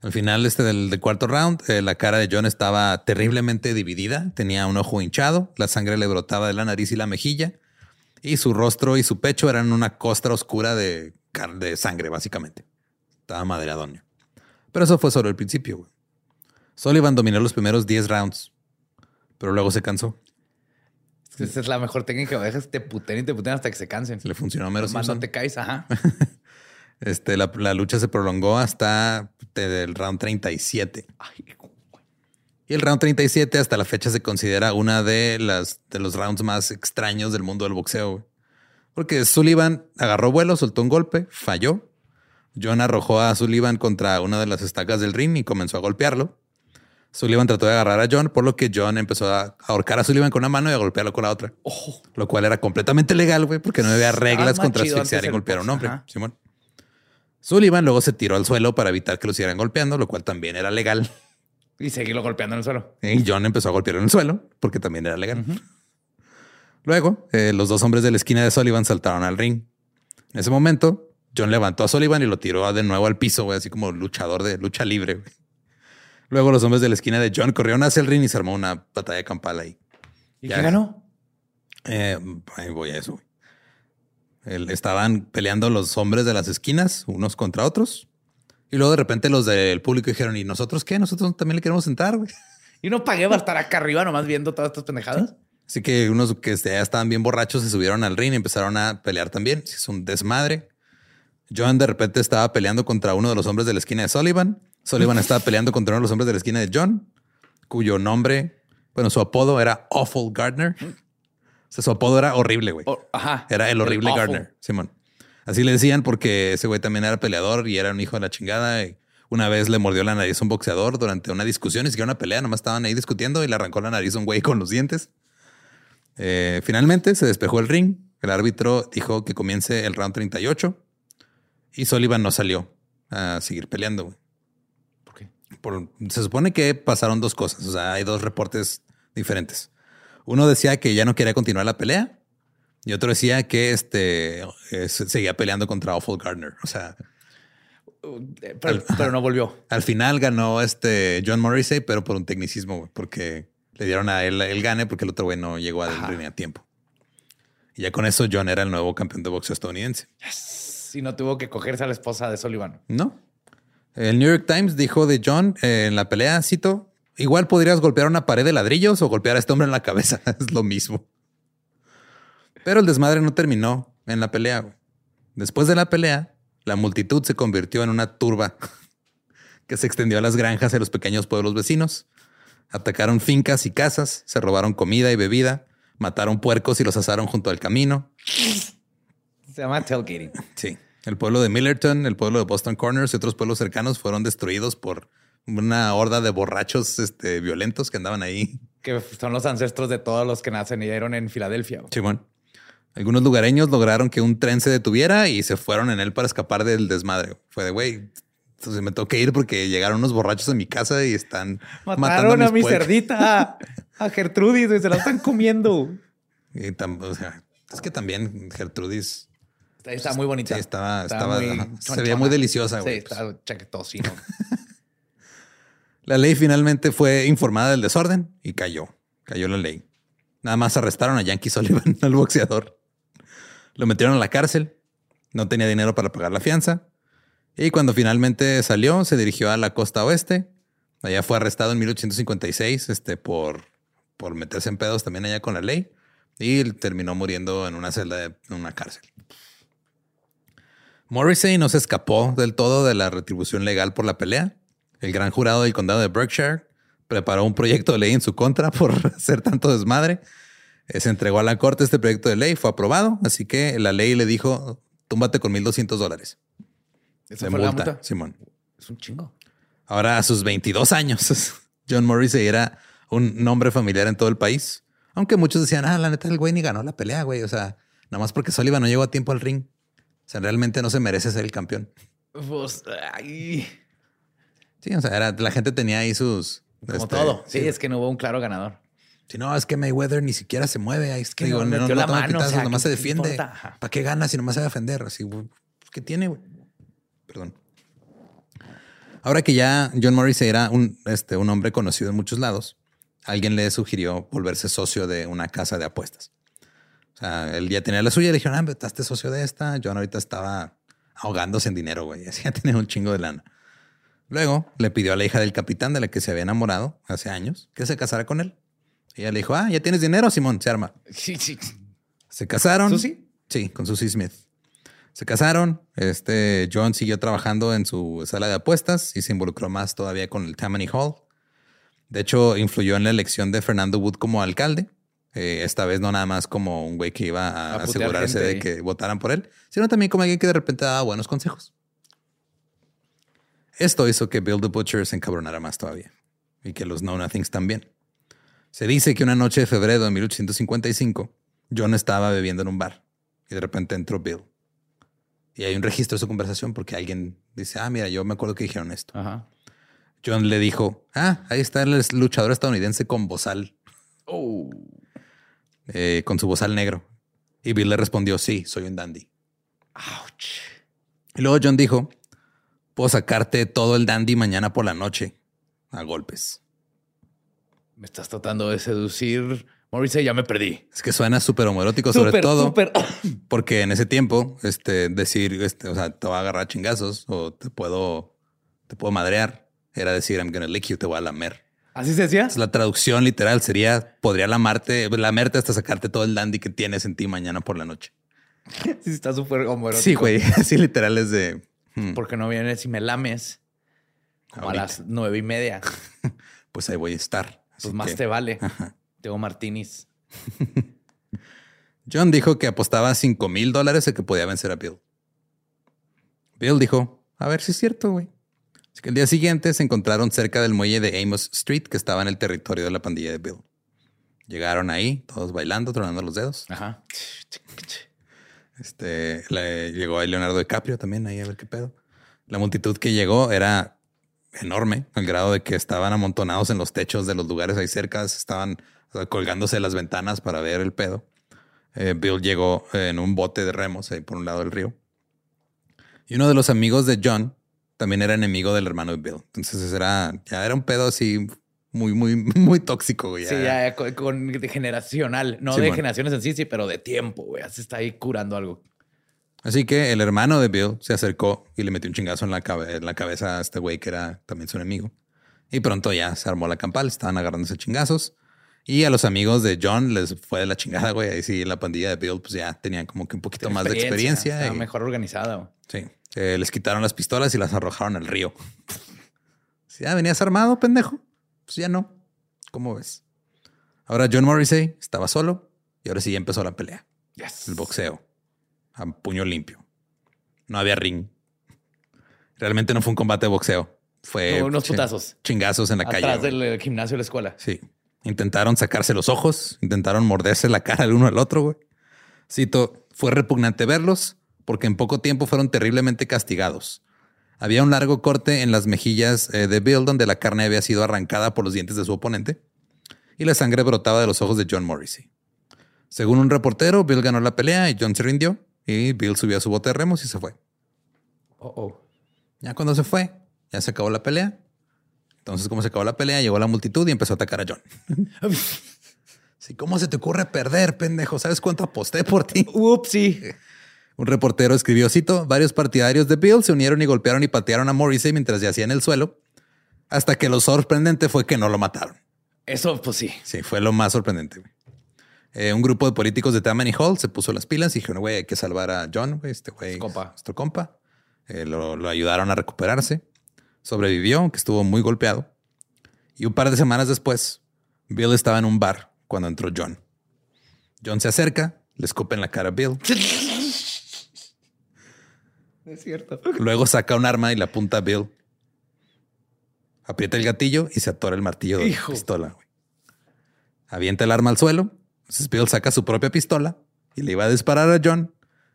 Al final este del, del cuarto round, eh, la cara de John estaba terriblemente dividida. Tenía un ojo hinchado, la sangre le brotaba de la nariz y la mejilla, y su rostro y su pecho eran una costra oscura de, sangre, básicamente. Estaba madreadón. Pero eso fue solo el principio. güey. Sullivan dominó los primeros 10 rounds, pero luego se cansó. Esa es la mejor técnica. Dejas te puten y te puten hasta que se cansen. Le funcionó Homero Más no te caes, ajá. Este, la, la lucha se prolongó hasta el round 37. Ay, Y el round 37 hasta la fecha se considera una de las de los rounds más extraños del mundo del boxeo. güey. Porque Sullivan agarró vuelo, soltó un golpe, falló. John arrojó a Sullivan contra una de las estacas del ring y comenzó a golpearlo. Sullivan trató de agarrar a John, por lo que John empezó a ahorcar a Sullivan con una mano y a golpearlo con la otra. Lo cual era completamente legal, güey, porque no había reglas más contra asfixiar y golpear a un hombre. Simón. Sullivan luego se tiró al suelo para evitar que lo siguieran golpeando, lo cual también era legal. Y seguirlo golpeando en el suelo. Y John empezó a golpearlo en el suelo porque también era legal. Luego, eh, los dos hombres de la esquina de Sullivan saltaron al ring. En ese momento, John levantó a Sullivan y lo tiró de nuevo al piso, güey, así como luchador de lucha libre. güey. Luego, los hombres de la esquina de John corrieron hacia el ring y se armó una batalla campal ahí. ¿Y Ya. qué ganó? Eh, ahí voy a eso. güey. El- estaban peleando los hombres de las esquinas, unos contra otros. Y luego de repente los del público dijeron, ¿y nosotros qué? Nosotros también le queremos güey. Y no pagué para estar acá arriba nomás viendo todas estas pendejadas. Así que unos que ya estaban bien borrachos se subieron al ring y empezaron a pelear también. Es un desmadre. John de repente estaba peleando contra uno de los hombres de la esquina de Sullivan. Sullivan estaba peleando contra uno de los hombres de la esquina de John, cuyo nombre, bueno, su apodo era Awful Gardner. O sea, su apodo era horrible, güey. Ajá. Era el horrible awful. Gardner, Simón. Así le decían porque ese güey también era peleador y era un hijo de la chingada. Y una vez le mordió la nariz a un boxeador durante una discusión, ni siquiera una pelea, nomás estaban ahí discutiendo y le arrancó la nariz a un güey con los dientes. Eh, finalmente se despejó el ring. El árbitro dijo que comience el round 38 y Sullivan no salió a seguir peleando. güey. ¿Por qué? Por- se supone que pasaron dos cosas. O sea, hay dos reportes diferentes. Uno decía que ya no quería continuar la pelea y otro decía que este eh, se- seguía peleando contra Awful Gardner. O sea, Eh, Pero, pero no volvió. al final ganó este John Morrissey, pero por un tecnicismo, porque le dieron a él el gane porque el otro güey no llegó al ring a tiempo. Y ya con eso John era el nuevo campeón de boxeo estadounidense. Si no tuvo que cogerse a la esposa de Sullivan. No. El New York Times dijo de John eh, en la pelea, cito, igual podrías golpear una pared de ladrillos o golpear a este hombre en la cabeza. es lo mismo. Pero el desmadre no terminó en la pelea. Después de la pelea, la multitud se convirtió en una turba que se extendió a las granjas y a los pequeños pueblos vecinos. Atacaron fincas y casas, se robaron comida y bebida, mataron puercos y los asaron junto al camino. Se llama tailgating. Sí. El pueblo de Millerton, el pueblo de Boston Corners y otros pueblos cercanos fueron destruidos por una horda de borrachos este, violentos que andaban ahí. Que son los ancestros de todos los que nacieron en Filadelfia. Simón. Algunos lugareños lograron que un tren se detuviera y se fueron en él para escapar del desmadre. Fue de, güey, entonces me tengo que ir porque llegaron unos borrachos a mi casa y están matando Mataron a, mis mi puercos. cerdita, a Gertrudis, güey, se la están comiendo. Y tam- o sea, es que también Gertrudis Está, está muy bonita. sí, estaba, Está estaba, muy se veía muy deliciosa. Sí, güey. está chaquetosino. La ley finalmente fue informada del desorden y cayó. Cayó la ley. Nada más arrestaron a Yankee Sullivan, al boxeador. Lo metieron a la cárcel. No tenía dinero para pagar la fianza. Y cuando finalmente salió, se dirigió a la costa oeste. Allá fue arrestado en 1856 este, por, por meterse en pedos también allá con la ley. Y terminó muriendo en una celda de en una cárcel. Morrissey no se escapó del todo de la retribución legal por la pelea. El gran jurado del condado de Berkshire preparó un proyecto de ley en su contra por hacer tanto desmadre. Eh, Se entregó a la corte este proyecto de ley, fue aprobado, así que la ley le dijo, túmbate con 1.200 dólares. Esa de fue la multa, multa. Simón. Es un chingo. Ahora a sus 22 años, John Morrissey era un nombre familiar en todo el país. Aunque muchos decían, ah, la neta, el güey ni ganó la pelea, güey. O sea, nada más porque Sullivan no llegó a tiempo al ring. O sea, realmente no se merece ser el campeón. Pues, ay, Sí, o sea, era- la gente tenía ahí sus... como este, todo. Sí, es que no hubo un claro ganador. Si no, es que Mayweather ni siquiera se mueve. Es que digo, no no, metió no la toma mano, o pitazos, sea, nomás ¿qué- se defiende. ¿Para qué gana si nomás se va a defender? Así, pues, ¿qué tiene? Perdón. Ahora que ya John Morrissey era un, este, un hombre conocido en muchos lados, alguien le sugirió volverse socio de una casa de apuestas. O sea, él ya tenía la suya y le dijeron, ah, pero estás socio de esta. John ahorita estaba ahogándose en dinero, güey. Así ya tenía un chingo de lana. Luego le pidió a la hija del capitán de la que se había enamorado hace años que se casara con él. Y ella le dijo, ah, ya tienes dinero, Simón, se arma. Sí, sí. Se casaron. ¿Susie? Sí, con Susie Smith. Se casaron. Este John siguió trabajando en su sala de apuestas y se involucró más todavía con el Tammany Hall. De hecho, influyó en la elección de Fernando Wood como alcalde. Eh, esta vez no nada más como un güey que iba a, asegurarse gente de que votaran por él, sino también como alguien que de repente daba buenos consejos. Esto hizo que Bill the Butcher se encabronara más todavía y que los Know Nothings también. Se dice que una noche de febrero de 1855, John estaba bebiendo en un bar y de repente entró Bill. Y hay un registro de su conversación porque alguien dice, ah, mira, yo me acuerdo que dijeron esto. Ajá. John le dijo, ah, ahí está el luchador estadounidense con bozal, Oh. eh, con su bozal negro. Y Bill le respondió, sí, soy un dandy. Ouch. Y luego John dijo, puedo sacarte todo el dandy mañana por la noche a golpes. Me estás tratando de seducir. Morrissey, ya me perdí. Es que suena súper homoerótico, sobre Súper, todo súper. porque en ese tiempo, este, decir, este, o sea, te voy a agarrar a chingazos o te puedo, te puedo madrear, era decir, I'm gonna lick you, te voy a lamer. ¿Así se decía? Entonces, la traducción literal sería, podría lamarte, lamerte hasta sacarte todo el dandy que tienes en ti mañana por la noche. Sí, está súper homoerótico. Sí, güey, así literal es de... hmm, Porque no vienes y me lames como Ahorita. a las nueve y media. pues ahí voy a estar. Pues más que- te vale. Tengo martinis. John dijo que apostaba 5 mil dólares a que podía vencer a Bill. Bill dijo, a ver si es cierto, güey. Así que el día siguiente se encontraron cerca del muelle de Amos Street, que estaba en el territorio de la pandilla de Bill. Llegaron ahí, todos bailando, tronando los dedos. Ajá. Este, le- llegó ahí Leonardo DiCaprio también ahí a ver qué pedo. La multitud que llegó era enorme, al grado de que estaban amontonados en los techos de los lugares ahí cerca, estaban colgándose las ventanas para ver el pedo. Eh, Bill llegó eh, en un bote de remos ahí por un lado del río. Y uno de los amigos de John también era enemigo del hermano de Bill. Entonces era, ya era un pedo así muy, muy, muy tóxico. güey. Sí, ya con, con- de generacional. No Sí, de bueno. generaciones en sí, sí, pero de tiempo, güey. Se está ahí curando algo. Así que el hermano de Bill se acercó y le metió un chingazo en la, cabe- en la cabeza a este güey que era también su enemigo. Y pronto ya se armó la campal, estaban agarrándose chingazos. Y a los amigos de John les fue de la chingada, güey. Ahí sí, la pandilla de Bill, pues ya tenían como que un poquito más de experiencia. Estaba y- mejor organizada. güey. Sí. Eh, les quitaron las pistolas y las arrojaron al río. Ya venías armado, pendejo. Pues ya no. ¿Cómo ves? Ahora John Morrissey estaba solo y ahora sí ya empezó la pelea. Yes. El boxeo. A puño limpio. No había ring. Realmente no fue un combate de boxeo. Fue No, unos putazos. Chingazos en la calle. Atrás del eh, gimnasio de la escuela. Sí. Intentaron sacarse los ojos, intentaron morderse la cara el uno al otro, güey. Cito, fue repugnante verlos porque en poco tiempo fueron terriblemente castigados. Había un largo corte en las mejillas eh, de Bill donde la carne había sido arrancada por los dientes de su oponente y la sangre brotaba de los ojos de John Morrissey. Según un reportero, Bill ganó la pelea y John se rindió y Bill subió a su bote de remos y se fue. Oh, oh. Ya cuando se fue, ya se acabó la pelea. Entonces, como se acabó la pelea, llegó la multitud y empezó a atacar a John. Sí, ¿cómo se te ocurre perder, pendejo? ¿Sabes cuánto aposté por ti? Upsi. Un reportero escribió, cito, varios partidarios de Bill se unieron y golpearon y patearon a Morrissey mientras yacía en el suelo, hasta que lo sorprendente fue que no lo mataron. Eso, pues sí. Sí, fue lo más sorprendente. Eh, un grupo de políticos de Tammany Hall se puso las pilas y dijeron, güey, hay que salvar a John, güey, este güey, Es compa. es nuestro compa. Eh, lo, lo ayudaron a recuperarse. Sobrevivió, aunque estuvo muy golpeado. Y un par de semanas después, Bill estaba en un bar cuando entró John. John se acerca, le escupe en la cara a Bill. Es cierto. Luego saca un arma y la apunta a Bill. Aprieta el gatillo y se atora el martillo de la pistola. güey. Avienta el arma al suelo. Entonces Bill saca su propia pistola y le iba a disparar a John.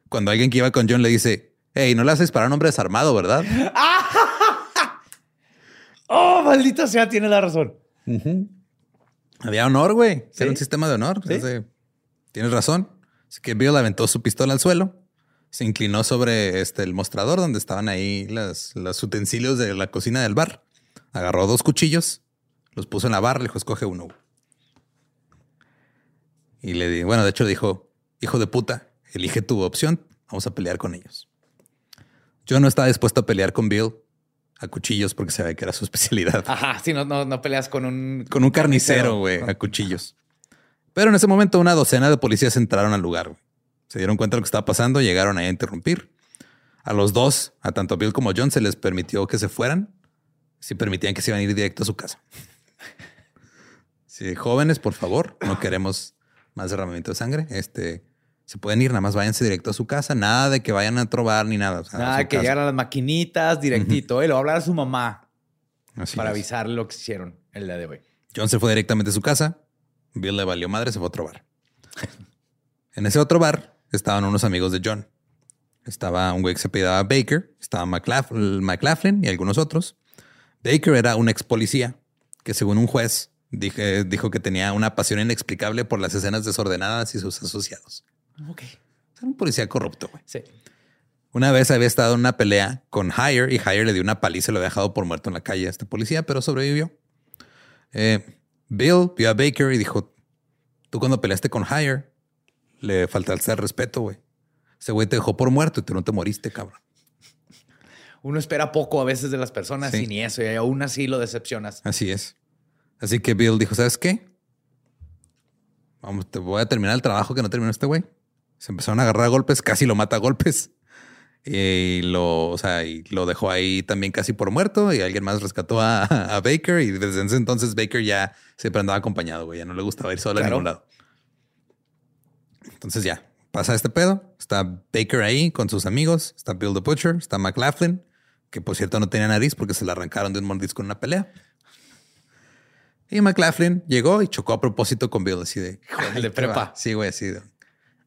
Cuando alguien que iba con John le dice, hey, no le haces disparar a un hombre desarmado, ¿verdad? Oh, maldita sea, tiene la razón. Había honor, güey. Sí. Era un sistema de honor. Sí. Entonces, Tienes razón. Así que Bill aventó su pistola al suelo, se inclinó sobre este, el mostrador donde estaban ahí las, los utensilios de la cocina del bar. Agarró dos cuchillos, los puso en la barra, le dijo, escoge uno. Y le di, bueno, de hecho dijo, hijo de puta, elige tu opción, vamos a pelear con ellos. Yo no estaba dispuesto a pelear con Bill a cuchillos porque sabía que era su especialidad Ajá, sí, no, no, no peleas con un... con un carnicero, güey, a cuchillos. Pero en ese momento una docena de policías entraron al lugar. güey. Se dieron cuenta de lo que estaba pasando, llegaron ahí a interrumpir. A los dos, a tanto Bill como John, se les permitió que se fueran si permitían que se iban a ir directo a su casa. Sí, jóvenes, por favor, no queremos más derramamiento de sangre. Este, se pueden ir, nada más váyanse directo a su casa. Nada de que vayan a trobar ni nada. o sea, Nada, que casa. llegaran a las maquinitas directito. Le voy a hablar a su mamá Así para es. avisarle lo que hicieron el día de hoy. John se fue directamente a su casa. Bill le valió madre, se fue a otro bar. en ese otro bar estaban unos amigos de John. Estaba un güey que se apellidaba Baker, estaba McLaugh- McLaughlin y algunos otros. Baker era un ex policía que, según un juez, dije- dijo que tenía una pasión inexplicable por las escenas desordenadas y sus asociados. Ok. Era un policía corrupto. güey. Sí. Una vez había estado en una pelea con Hire y Hire le dio una paliza y lo había dejado por muerto en la calle a este policía, pero sobrevivió. Eh, Bill vio a Baker y dijo, tú cuando peleaste con Hire le faltaste al respeto, güey. Ese güey te dejó por muerto y tú no te moriste, cabrón. Uno espera poco a veces de las personas Sí. y ni eso, y aún así lo decepcionas. Así es. Así que Bill dijo, ¿sabes qué? Vamos, te voy a terminar el trabajo que no terminó este güey. Se empezaron a agarrar a golpes, casi lo mata a golpes. Y lo, o sea, y lo dejó ahí también casi por muerto y alguien más rescató a, a Baker y desde ese entonces Baker ya siempre andaba acompañado, güey, ya no le gustaba ir solo a Claro. ningún lado. Entonces ya, pasa este pedo, está Baker ahí con sus amigos, está Bill the Butcher, está McLaughlin, que por cierto no tenía nariz porque se la arrancaron de un mordisco en una pelea. Y McLaughlin llegó y chocó a propósito con Bill, así de... El de prepa. Sí, güey, así de...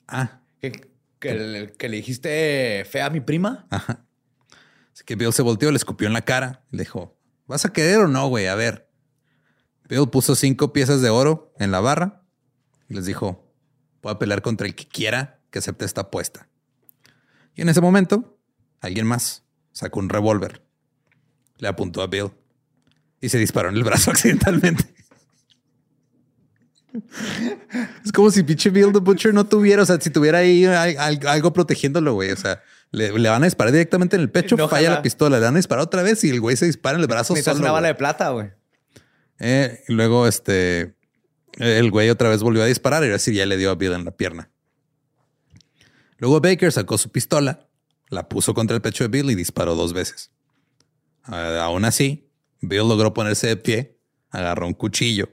Ah, ¿Que, que, le- que le dijiste fea a mi prima? Ajá. Así que Bill se volteó, le escupió en la cara y le dijo, ¿vas a querer o no, güey? A ver. Bill puso cinco piezas de oro en la barra y les dijo, voy a pelear contra el que quiera que acepte esta apuesta. Y en ese momento, alguien más sacó un revólver, le apuntó a Bill y se disparó en el brazo accidentalmente. Es como si pinche Bill the Butcher no tuviera, o sea, si tuviera ahí al- al- algo protegiéndolo, güey. O sea, le, le van a disparar directamente en el pecho, No, falla ojalá. la pistola, le van a disparar otra vez y el güey se dispara en el brazo Necesitas solo. una bala güey. de plata, güey. Eh, y luego, este, el güey otra vez volvió a disparar y ahora sí ya le dio a Bill en la pierna. Luego Baker sacó su pistola, la puso contra el pecho de Bill y disparó dos veces. Ah, aún así, Bill logró ponerse de pie, agarró un cuchillo,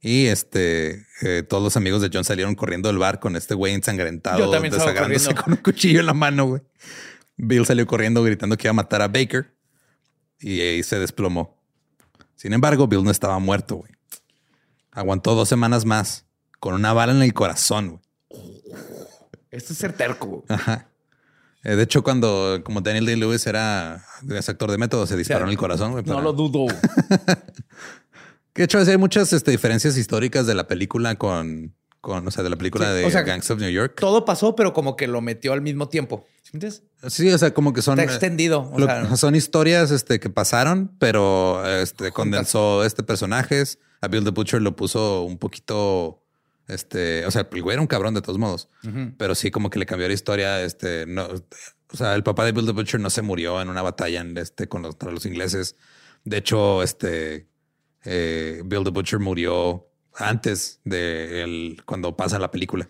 Y este, eh, todos los amigos de John salieron corriendo del bar con este güey ensangrentado, desagrándose con un cuchillo en la mano, güey. Bill salió corriendo gritando que iba a matar a Baker y ahí se desplomó. Sin embargo, Bill no estaba muerto, güey. Aguantó dos semanas más con una bala en el corazón, güey. Esto es ser terco. güey. Ajá. Eh, de hecho, cuando como Daniel Day-Lewis era es actor de método, se disparó en el corazón, güey. No lo dudo. Que de hecho hay muchas este, diferencias históricas de la película con, con, o sea, de la película Sí, de o sea, Gangs of New York. Todo pasó, pero como que lo metió al mismo tiempo. ¿Sí? Sí, o sea, como que son Está extendido. O lo- sea, son historias este, que pasaron, pero este, condensó este personajes. A Bill the Butcher lo puso un poquito, este, o sea, el güey era un cabrón de todos modos, pero sí como que le cambió la historia. Este, no, o sea, el papá de Bill the Butcher no se murió en una batalla en este, contra los ingleses. De hecho, este, eh, Bill the Butcher murió antes de el, cuando pasa la película.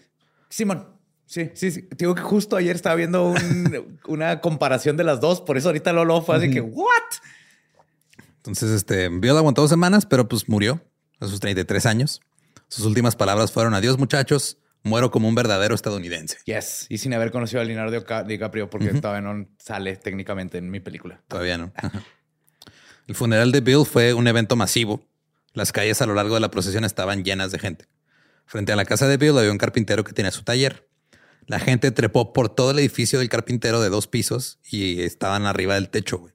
Simón. Sí, sí, sí. Digo que justo ayer estaba viendo un- una comparación de las dos. Por eso ahorita Lolo fue así que, ¿what? Entonces, este, Bill aguantó dos semanas, pero pues murió a sus 33 años. Sus últimas palabras fueron, adiós muchachos, muero como un verdadero estadounidense. Yes. Y sin haber conocido a Leonardo Dica- DiCaprio porque todavía no sale técnicamente en mi película. Todavía no. Ajá. El funeral de Bill fue un evento masivo. Las calles a lo largo de la procesión estaban llenas de gente. Frente a la casa de Bill había un carpintero que tenía su taller. La gente trepó por todo el edificio del carpintero de dos pisos y estaban arriba del techo. güey.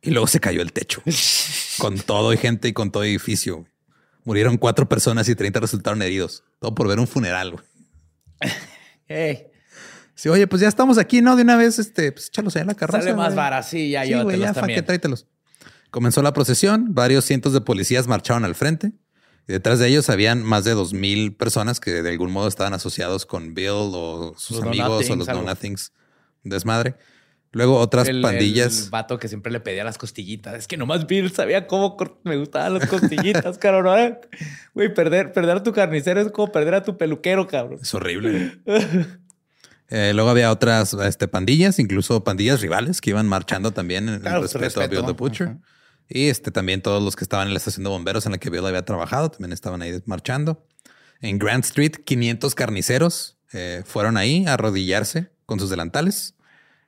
Y luego se cayó el techo. con todo y gente y con todo edificio. güey. Murieron cuatro personas y 30 resultaron heridos. Todo por ver un funeral. güey. Hey, Sí, oye, pues ya estamos aquí, ¿no? De una vez, este, pues échalos ahí en la carroza. sale más güey. vara. Sí, ya Sí, güey, llévatelos ya, fa, también. que tráetelos. Comenzó la procesión, varios cientos de policías marcharon al frente. Y detrás de ellos habían más de dos mil personas que de algún modo estaban asociados con Bill o sus Los amigos o los algo. no nothings. Desmadre. Luego otras El- pandillas. El vato que siempre le pedía las costillitas. Es que nomás Bill sabía cómo me gustaban las costillitas, cabrón. Güey, perder, perder a tu carnicero es como perder a tu peluquero, cabrón. Es horrible. Eh, luego había otras este, pandillas, incluso pandillas rivales que iban marchando también en Claro, el su respeto, a Bill respeto. the Butcher. Y este, también todos los que estaban en la estación de bomberos en la que Bill había trabajado también estaban ahí marchando. En Grand Street, 500 carniceros eh, fueron ahí a arrodillarse con sus delantales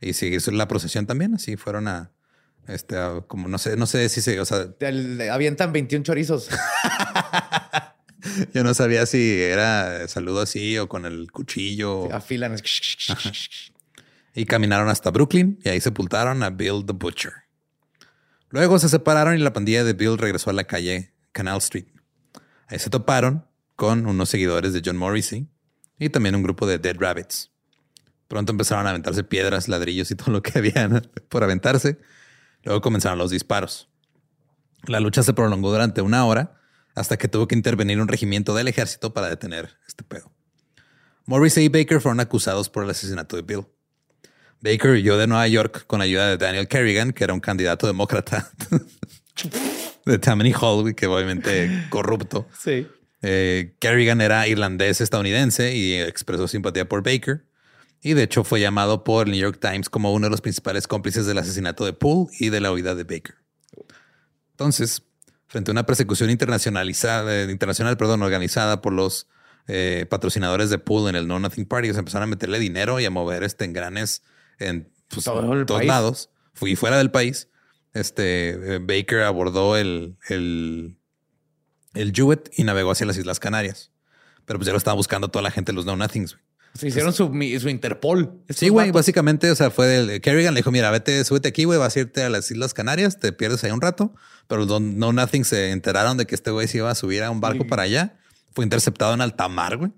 y seguir la procesión también. Así fueron a, este, a- como no sé, no sé si se, o sea, le avientan 21 chorizos. yo no sabía si era saludo así o con el cuchillo. Afilan. y caminaron hasta Brooklyn y ahí sepultaron a Bill the Butcher. Luego se separaron y la pandilla de Bill regresó a la calle Canal Street. Ahí se toparon con unos seguidores de John Morrissey y también un grupo de Dead Rabbits. Pronto empezaron a aventarse piedras, ladrillos y todo lo que habían por aventarse. Luego comenzaron los disparos. La lucha se prolongó durante una hora hasta que tuvo que intervenir un regimiento del ejército para detener este pedo. Morrissey y Baker fueron acusados por el asesinato de Bill. Baker huyó de Nueva York con ayuda de Daniel Kerrigan, que era un candidato demócrata de Tammany Hall, que obviamente corrupto. Sí. Eh, Kerrigan era irlandés estadounidense y expresó simpatía por Baker. Y de hecho fue llamado por el New York Times como uno de los principales cómplices del asesinato de Poole y de la huida de Baker. Entonces, frente a una persecución internacionalizada, eh, internacional, perdón, organizada por los eh, patrocinadores de Poole en el No Nothing Party, se empezaron a meterle dinero y a mover este engranes en pues, todos país. lados. Fui fuera del país. Este eh, Baker abordó el, el, el Jewett y navegó hacia las Islas Canarias. Pero pues ya lo estaba buscando toda la gente los No Nothings. güey. Se hicieron su, su Interpol. Sí, güey, básicamente, o sea, fue el Kerrigan le dijo, mira, vete, súbete aquí, güey, vas a irte a las Islas Canarias, te pierdes ahí un rato, pero los No Nothing se enteraron de que este güey se iba a subir a un barco Sí. para allá. Fue interceptado en alta mar, güey,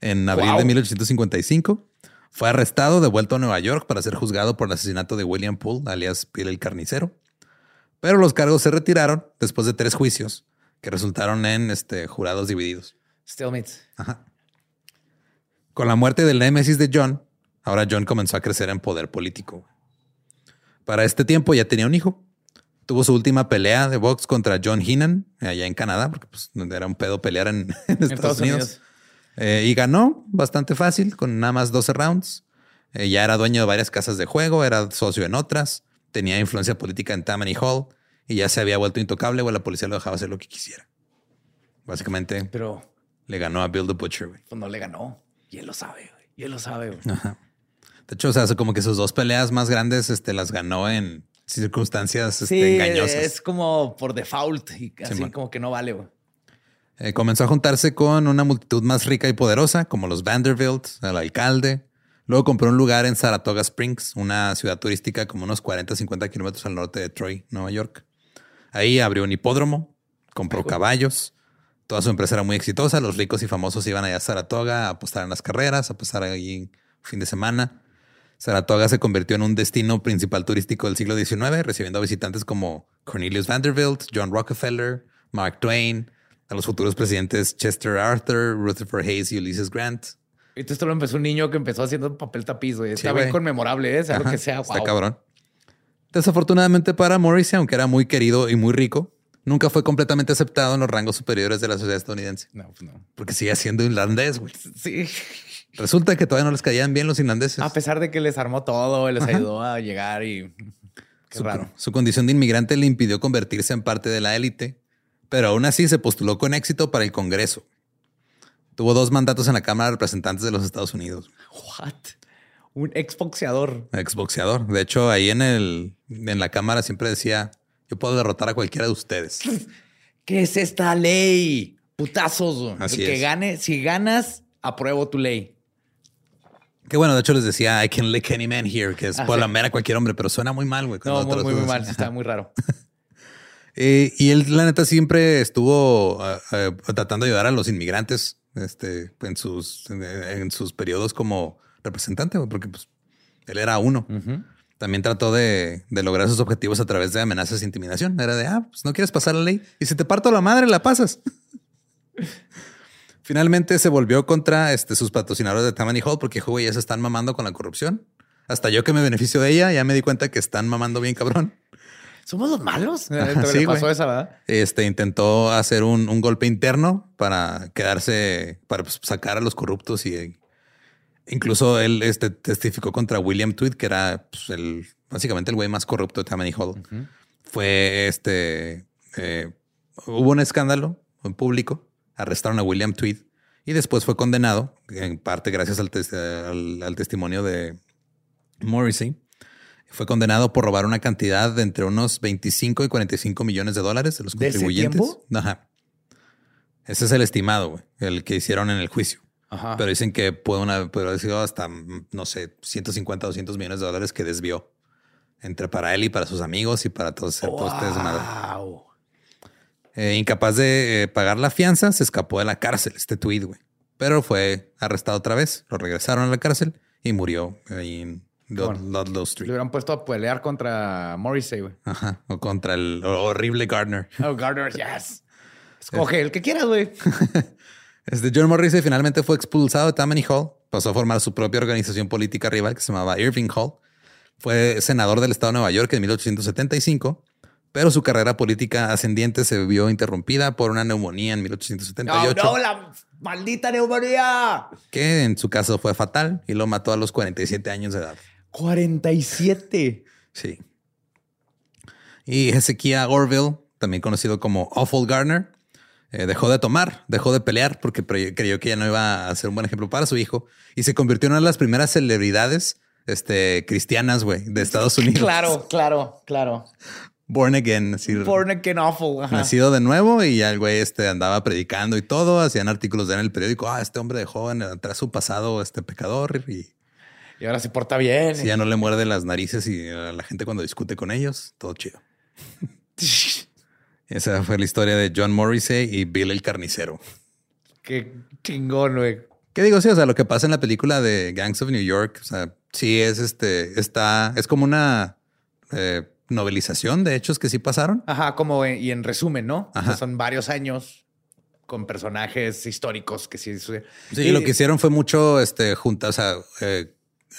en abril Wow. de 1855. Fue arrestado, devuelto a Nueva York para ser juzgado por el asesinato de William Poole, alias Bill el Carnicero. Pero los cargos se retiraron después de tres juicios que resultaron en este, jurados divididos. Stalemates. Ajá. Con la muerte del némesis de John, ahora John comenzó a crecer en poder político. Para este tiempo ya tenía un hijo. Tuvo su última pelea de box contra John Heenan, allá en Canadá, porque pues, era un pedo pelear en, en Estados, Estados Unidos. Unidos. Eh, y ganó bastante fácil, con nada más 12 rounds. Eh, ya era dueño de varias casas de juego, era socio en otras, tenía influencia política en Tammany Hall y ya se había vuelto intocable, o la policía lo dejaba hacer lo que quisiera. Básicamente Pero le ganó a Bill the Butcher, pues no le ganó. Y él lo sabe, güey. Y él lo sabe. Ajá. De hecho, o sea, como que sus dos peleas más grandes este, las ganó en circunstancias este, Sí, engañosas. es como por default y así como que no vale, güey. Eh, comenzó a juntarse con una multitud más rica y poderosa, como los Vanderbilt, el alcalde. Luego compró un lugar en Saratoga Springs, una ciudad turística como unos 40, 50 kilómetros al norte de Troy, Nueva York. Ahí abrió un hipódromo, compró caballos. Toda su empresa era muy exitosa. Los ricos y famosos iban allá a Saratoga a apostar en las carreras, a pasar ahí fin de semana. Saratoga se convirtió en un destino principal turístico del siglo XIX, recibiendo visitantes como Cornelius Vanderbilt, John Rockefeller, Mark Twain, a los futuros presidentes Chester Arthur, Rutherford Hayes y Ulysses Grant. Y esto lo empezó un niño que empezó haciendo papel tapiz, güey. Está Sí, bien conmemorable, ¿eh? Sea lo Ajá, que sea. Está wow. cabrón. Desafortunadamente para Morrissey, aunque era muy querido y muy rico, nunca fue completamente aceptado en los rangos superiores de la sociedad estadounidense, No, pues no. porque sigue siendo irlandés, güey. Sí. Resulta que todavía no les caían bien los irlandeses. A pesar de que les armó todo, les ayudó a llegar y... Qué Su, raro. su condición de inmigrante le impidió convertirse en parte de la élite, pero aún así se postuló con éxito para el Congreso. Tuvo dos mandatos en la Cámara de Representantes de los Estados Unidos. What? Un exboxeador. Exboxeador. De hecho, ahí en, el, en la Cámara siempre decía, yo puedo derrotar a cualquiera de ustedes. ¿Qué es esta ley? Putazos. Así El que es. gane, si ganas, apruebo tu ley. Que bueno, de hecho les decía, I can lick any man here, que es Ah, por sí. la mera cualquier hombre, pero suena muy mal, güey. No, muy, muy, mal. Está muy raro. Eh, y él, la neta, siempre estuvo ah, ah, tratando de ayudar a los inmigrantes este, en, sus, en, en sus periodos como representante, porque pues, él era uno. También trató de, de lograr sus objetivos a través de amenazas e intimidación. Era de, ah, pues no quieres pasar la ley y si te parto la madre, la pasas. Finalmente se volvió contra este, sus patrocinadores de Tammany Hall porque, güey, ya se están mamando con la corrupción. Hasta yo que me beneficio de ella, ya me di cuenta que están mamando bien cabrón. ¿Somos los malos? Sí, pasó esa, ¿verdad? Este intentó hacer un, un golpe interno para quedarse, para pues, sacar a los corruptos y eh, incluso él este, testificó contra William Tweed, que era pues, el básicamente el güey más corrupto de Tammany Hall. Fue este, eh, hubo un escándalo en público, arrestaron a William Tweed y después fue condenado, en parte gracias al, tes- al- al testimonio de Morrissey. Fue condenado por robar una cantidad de entre unos 25 y 45 millones de dólares de los ¿De ese contribuyentes. tiempo? Ajá. Ese es el estimado, güey, el que hicieron en el juicio. Ajá. Pero dicen que puede, una, puede haber sido hasta, mm, no sé, 150, 200 millones de dólares que desvió entre para él y para sus amigos y para todos. Wow. Eh, incapaz de eh, pagar la fianza, se escapó de la cárcel, este tweet, güey. Pero fue arrestado otra vez, lo regresaron a la cárcel y murió ahí en Bueno. Ludlow Le Street. hubieran puesto a pelear contra Morrissey, güey. Ajá. O contra el horrible Gardner. Oh, Gardner, yes. Escoge el que quieras, güey. Este John Morrissey finalmente fue expulsado de Tammany Hall. Pasó a formar su propia organización política rival que se llamaba Irving Hall. Fue senador del estado de Nueva York en 1875, pero su carrera política ascendiente se vio interrumpida por una neumonía en No, 1878, no, la maldita neumonía. que en su caso fue fatal y lo mató a los 47 años de edad. 47. Sí. Y Hezekiah Orville, también conocido como Awful Gardner, eh, dejó de tomar, dejó de pelear porque creyó que ya no iba a ser un buen ejemplo para su hijo y se convirtió en una de las primeras celebridades este, cristianas, güey, de Estados Unidos. Claro, claro, claro. Born again, así, Born again awful. Ajá. nacido de nuevo y ya el güey este, andaba predicando y todo. Hacían artículos en el periódico. Ah, este hombre dejó atrás su pasado, este pecador y Y ahora se porta bien. si ya no le muerde las narices y a la gente cuando discute con ellos, todo chido. Esa fue la historia de John Morrissey y Bill el carnicero. Qué chingón, güey. ¿Qué digo? Sí, o sea, lo que pasa en la película de Gangs of New York, o sea, sí es este, está, es como una eh, novelización de hechos que sí pasaron. Ajá, como en- y en resumen, ¿no? O sea, Ajá. son varios años con personajes históricos que sí. Sí, Y- lo que hicieron fue mucho, este, juntas, o sea, eh,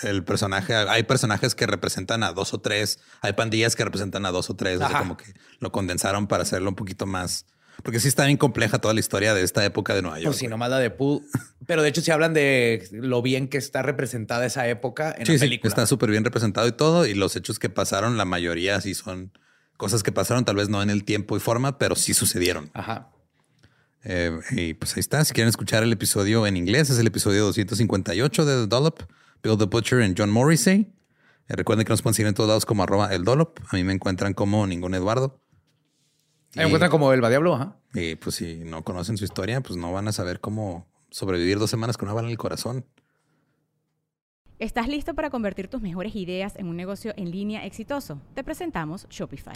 el personaje, hay personajes que representan a dos o tres, hay pandillas que representan a dos o tres, o sea, como que lo condensaron para hacerlo un poquito más, porque sí está bien compleja toda la historia de esta época de Nueva York. Pues sí, nomás la de Pool. Pero de hecho, si hablan de lo bien que está representada esa época en Sí, la sí, película. está súper bien representado y todo. Y los hechos que pasaron, la mayoría sí son cosas que pasaron, tal vez no en el tiempo y forma, pero sí sucedieron. Ajá. Eh, y pues ahí está. Si quieren escuchar el episodio en inglés, es el episodio 258 de The Dollop, Bill the Butcher y John Morrissey. Eh, recuerden que nos pueden seguir en todos lados como arroba el Dollop. A mí me encuentran como ningún Eduardo. Me encuentran como el Diablo, ajá. Y pues si no conocen su historia, pues no van a saber cómo sobrevivir dos semanas con una bala en el corazón. ¿Estás listo para convertir tus mejores ideas en un negocio en línea exitoso? Te presentamos Shopify.